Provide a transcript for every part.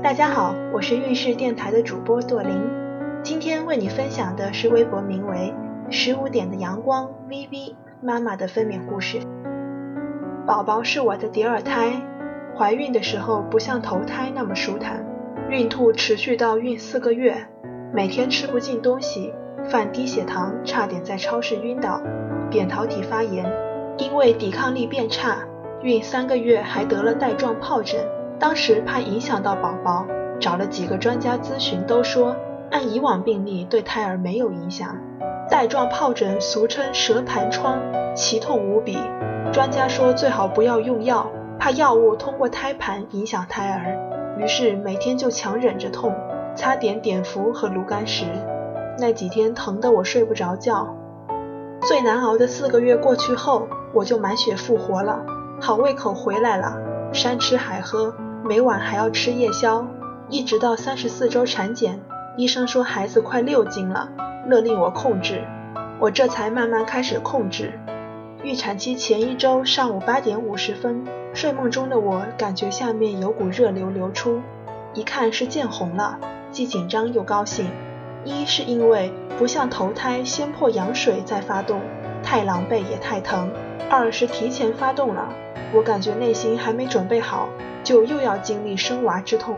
大家好，我是运势电台的主播朵琳，今天为你分享的是微博名为“十五点的阳光 ”VV 妈妈的分娩故事。宝宝是我的第二胎，怀孕的时候不像头胎那么舒坦，孕吐持续到孕四个月，每天吃不进东西，犯低血糖，差点在超市晕倒，扁桃体发炎，因为抵抗力变差，孕三个月还得了带状疱疹。当时怕影响到宝宝，找了几个专家咨询，都说按以往病例对胎儿没有影响。带状疱疹俗称蛇盘疮，奇痛无比。专家说最好不要用药，怕药物通过胎盘影响胎儿。于是每天就强忍着痛，擦点碘伏和炉甘石。那几天疼得我睡不着觉。最难熬的四个月过去后，我就满血复活了，好胃口回来了，山吃海喝。每晚还要吃夜宵，一直到三十四周产检，医生说孩子快六斤了，勒令我控制，我这才慢慢开始控制。预产期前一周上午八点五十分，睡梦中的我感觉下面有股热流流出，一看是见红了，既紧张又高兴。一是因为不像头胎先破羊水再发动，太狼狈也太疼；二是提前发动了，我感觉内心还没准备好。就又要经历生娃之痛，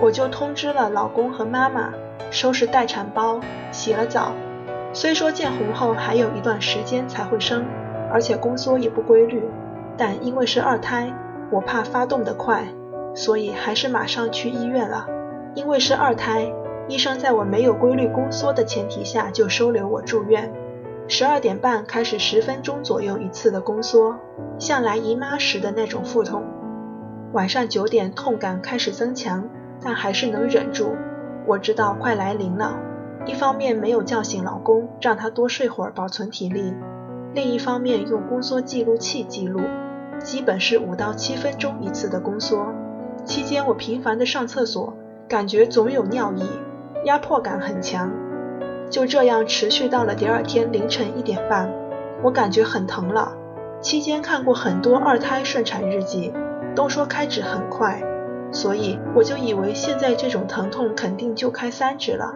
我就通知了老公和妈妈，收拾待产包，洗了澡。虽说见红后还有一段时间才会生，而且宫缩也不规律，但因为是二胎，我怕发动得快，所以还是马上去医院了。因为是二胎，医生在我没有规律宫缩的前提下就收留我住院。十二点半开始，十分钟左右一次的宫缩，像来姨妈时的那种腹痛。晚上九点，痛感开始增强，但还是能忍住。我知道快来临了。一方面没有叫醒老公，让他多睡会儿保存体力；另一方面用宫缩记录器记录，基本是五到七分钟一次的宫缩。期间我频繁的上厕所，感觉总有尿意，压迫感很强。就这样持续到了第二天凌晨一点半，我感觉很疼了。期间看过很多二胎顺产日记。都说开指很快，所以我就以为现在这种疼痛肯定就开三指了。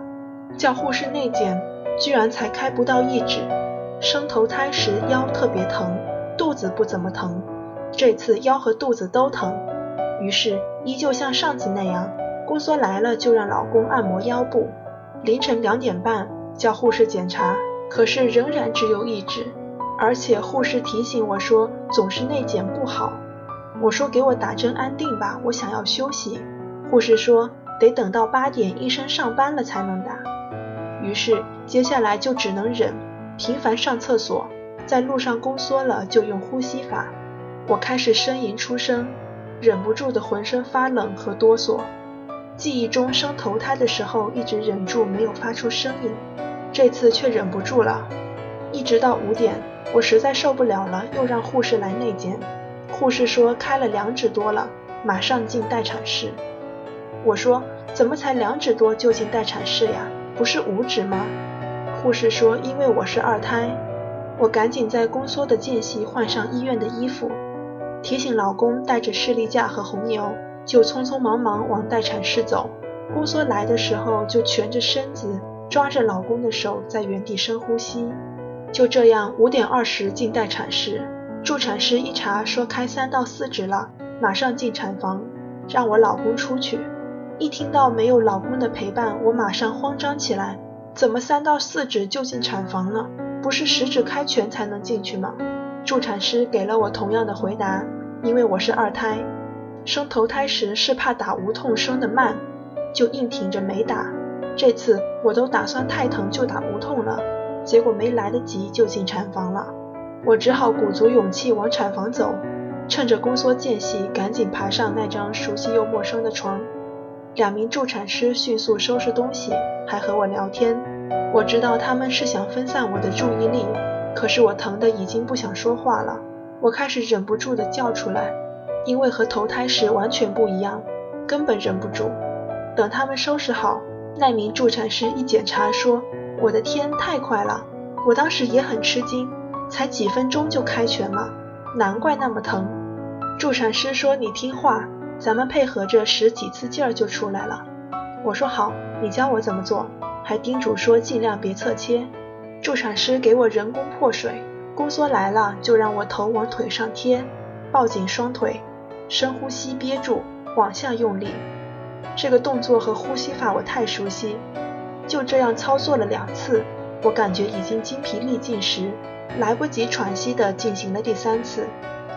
叫护士内检，居然才开不到一指。生头胎时腰特别疼，肚子不怎么疼，这次腰和肚子都疼。于是依旧像上次那样，宫缩来了就让老公按摩腰部。凌晨两点半叫护士检查，可是仍然只有一指，而且护士提醒我说总是内检不好。我说给我打针安定吧，我想要休息。护士说得等到八点医生上班了才能打。于是接下来就只能忍，频繁上厕所，在路上宫缩了就用呼吸法。我开始呻吟出声，忍不住的浑身发冷和哆嗦。记忆中生头胎的时候一直忍住没有发出声音，这次却忍不住了。一直到五点，我实在受不了了，又让护士来内检。护士说开了两指多了，马上进待产室。我说怎么才两指多就进待产室呀？不是五指吗？护士说因为我是二胎。我赶紧在宫缩的间隙换上医院的衣服，提醒老公带着士力架和红牛，就匆匆忙忙往待产室走。宫缩来的时候就蜷着身子，抓着老公的手在原地深呼吸。就这样五点二十进待产室。助产师一查说开三到四指了，马上进产房，让我老公出去。一听到没有老公的陪伴，我马上慌张起来。怎么三到四指就进产房了？不是十指开全才能进去吗？助产师给了我同样的回答，因为我是二胎，生头胎时是怕打无痛生的慢，就硬挺着没打。这次我都打算太疼就打无痛了，结果没来得及就进产房了。我只好鼓足勇气往产房走，趁着宫缩间隙，赶紧爬上那张熟悉又陌生的床。两名助产师迅速收拾东西，还和我聊天。我知道他们是想分散我的注意力，可是我疼得已经不想说话了。我开始忍不住的叫出来，因为和头胎时完全不一样，根本忍不住。等他们收拾好，那名助产师一检查说：“我的天，太快了！”我当时也很吃惊。才几分钟就开全了，难怪那么疼。助产师说：“你听话，咱们配合着使几次劲儿就出来了。我说好，你教我怎么做，还叮嘱说尽量别侧切。助产师给我人工破水，宫缩来了就让我头往腿上贴，抱紧双腿，深呼吸憋住，往下用力。这个动作和呼吸法我太熟悉，就这样操作了两次，我感觉已经精疲力尽时，来不及喘息的进行了第三次，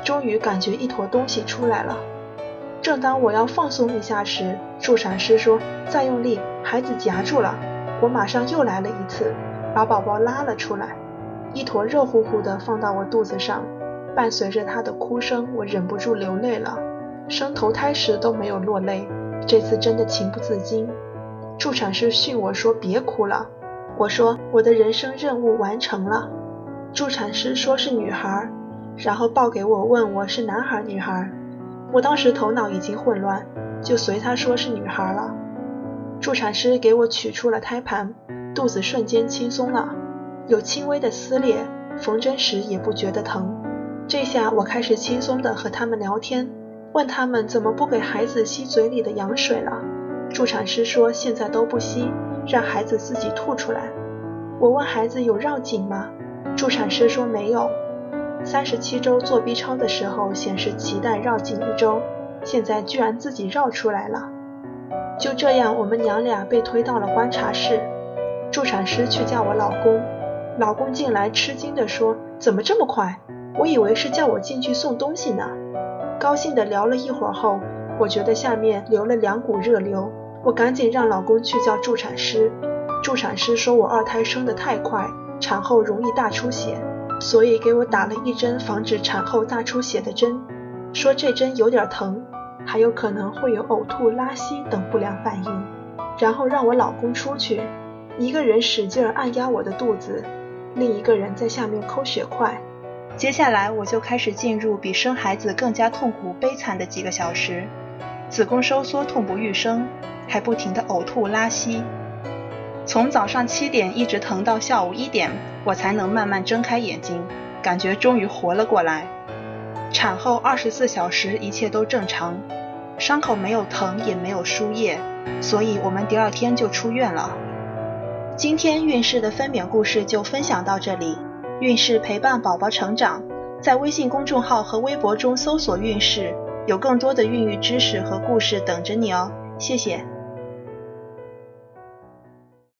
终于感觉一坨东西出来了。正当我要放松一下时，助产师说再用力，孩子夹住了。我马上又来了一次。把宝宝拉了出来，一坨热乎乎的放到我肚子上，伴随着他的哭声，我忍不住流泪了。生头胎时都没有落泪，这次真的情不自禁。助产师训我说别哭了，我说我的人生任务完成了。助产师说是女孩，然后抱给我问我是男孩女孩。我当时头脑已经混乱，就随他说是女孩了。助产师给我取出了胎盘。肚子瞬间轻松了，有轻微的撕裂，缝针时也不觉得疼。这下我开始轻松地和他们聊天，问他们怎么不给孩子吸嘴里的羊水了。助产师说现在都不吸，让孩子自己吐出来。我问孩子有绕颈吗？助产师说没有。三十七周做 B 超的时候显示脐带绕颈一周，现在居然自己绕出来了。就这样，我们娘俩被推到了观察室。助产师去叫我老公，老公进来吃惊地说：“怎么这么快？我以为是叫我进去送东西呢。”高兴地聊了一会儿后，我觉得下面流了两股热流，我赶紧让老公去叫助产师。助产师说我二胎生得太快，产后容易大出血，所以给我打了一针防止产后大出血的针，说这针有点疼，还有可能会有呕吐、拉稀等不良反应，然后让我老公出去。一个人使劲按压我的肚子，另一个人在下面抠血块。接下来我就开始进入比生孩子更加痛苦悲惨的几个小时，子宫收缩痛不欲生，还不停的呕吐拉稀。从早上七点一直疼到下午一点，我才能慢慢睁开眼睛，感觉终于活了过来。产后二十四小时一切都正常，伤口没有疼也没有输液，所以我们第二天就出院了。今天孕氏的分娩故事就分享到这里。运势陪伴宝宝成长，在微信公众号和微博中搜索“运势”，有更多的孕育知识和故事等着你哦。谢谢。